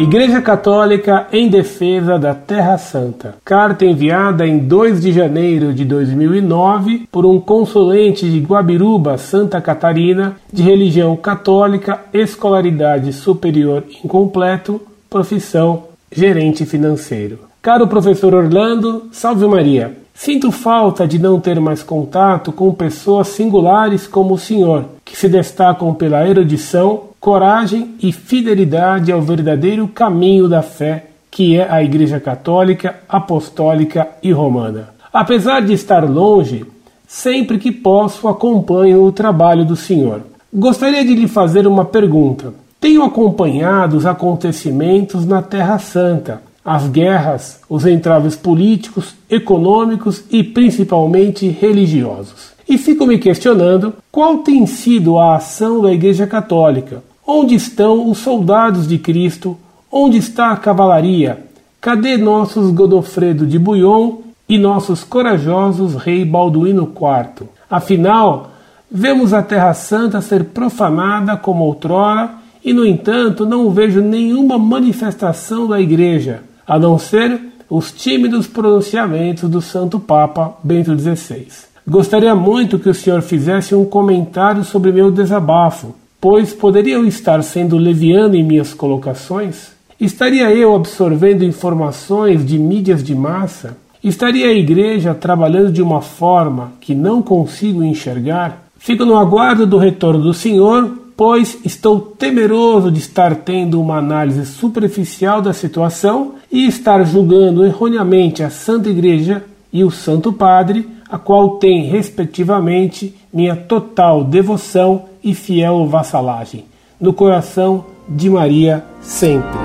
Igreja Católica em defesa da Terra Santa. Carta enviada em 2 de janeiro de 2009 por um consulente de Guabiruba, Santa Catarina, de religião católica, escolaridade superior incompleto, profissão gerente financeiro. Caro professor Orlando, salve Maria. Sinto falta de não ter mais contato com pessoas singulares como o senhor, que se destacam pela erudição, coragem e fidelidade ao verdadeiro caminho da fé, que é a Igreja Católica, Apostólica e Romana. Apesar de estar longe, sempre que posso acompanho o trabalho do senhor. Gostaria de lhe fazer uma pergunta. Tenho acompanhado os acontecimentos na Terra Santa as guerras, os entraves políticos, econômicos e principalmente religiosos. E fico me questionando qual tem sido a ação da Igreja Católica. Onde estão os soldados de Cristo? Onde está a cavalaria? Cadê nossos Godofredo de Bouillon e nossos corajosos rei Balduíno IV? Afinal, vemos a Terra Santa ser profanada como outrora e, no entanto, não vejo nenhuma manifestação da Igreja, a não ser os tímidos pronunciamentos do Santo Papa Bento XVI. Gostaria muito que o senhor fizesse um comentário sobre meu desabafo, pois poderia eu estar sendo leviano em minhas colocações? Estaria eu absorvendo informações de mídias de massa? Estaria a igreja trabalhando de uma forma que não consigo enxergar? Fico no aguardo do retorno do senhor pois estou temeroso de estar tendo uma análise superficial da situação e estar julgando erroneamente a Santa Igreja e o Santo Padre, a qual tem, respectivamente, minha total devoção e fiel vassalagem. No coração de Maria, sempre.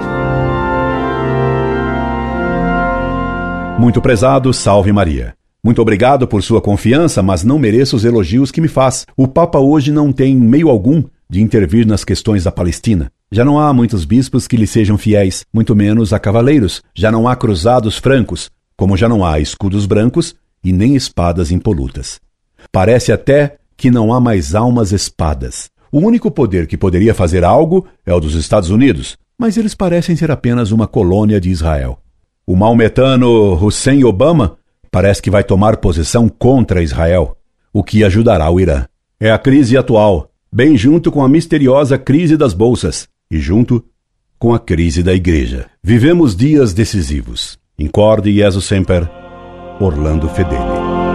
Muito prezado, salve Maria. Muito obrigado por sua confiança, mas não mereço os elogios que me faz. O Papa hoje não tem meio algum de intervir nas questões da Palestina. Já não há muitos bispos que lhe sejam fiéis, muito menos a cavaleiros. Já não há cruzados francos, como já não há escudos brancos e nem espadas impolutas. Parece até que não há mais almas espadas. O único poder que poderia fazer algo é o dos Estados Unidos, mas eles parecem ser apenas uma colônia de Israel. O maometano Hussein Obama parece que vai tomar posição contra Israel, o que ajudará o Irã. É a crise atual, bem junto com a misteriosa crise das bolsas e junto com a crise da igreja. Vivemos dias decisivos. Incorde Jesus Semper, Orlando Fedeli.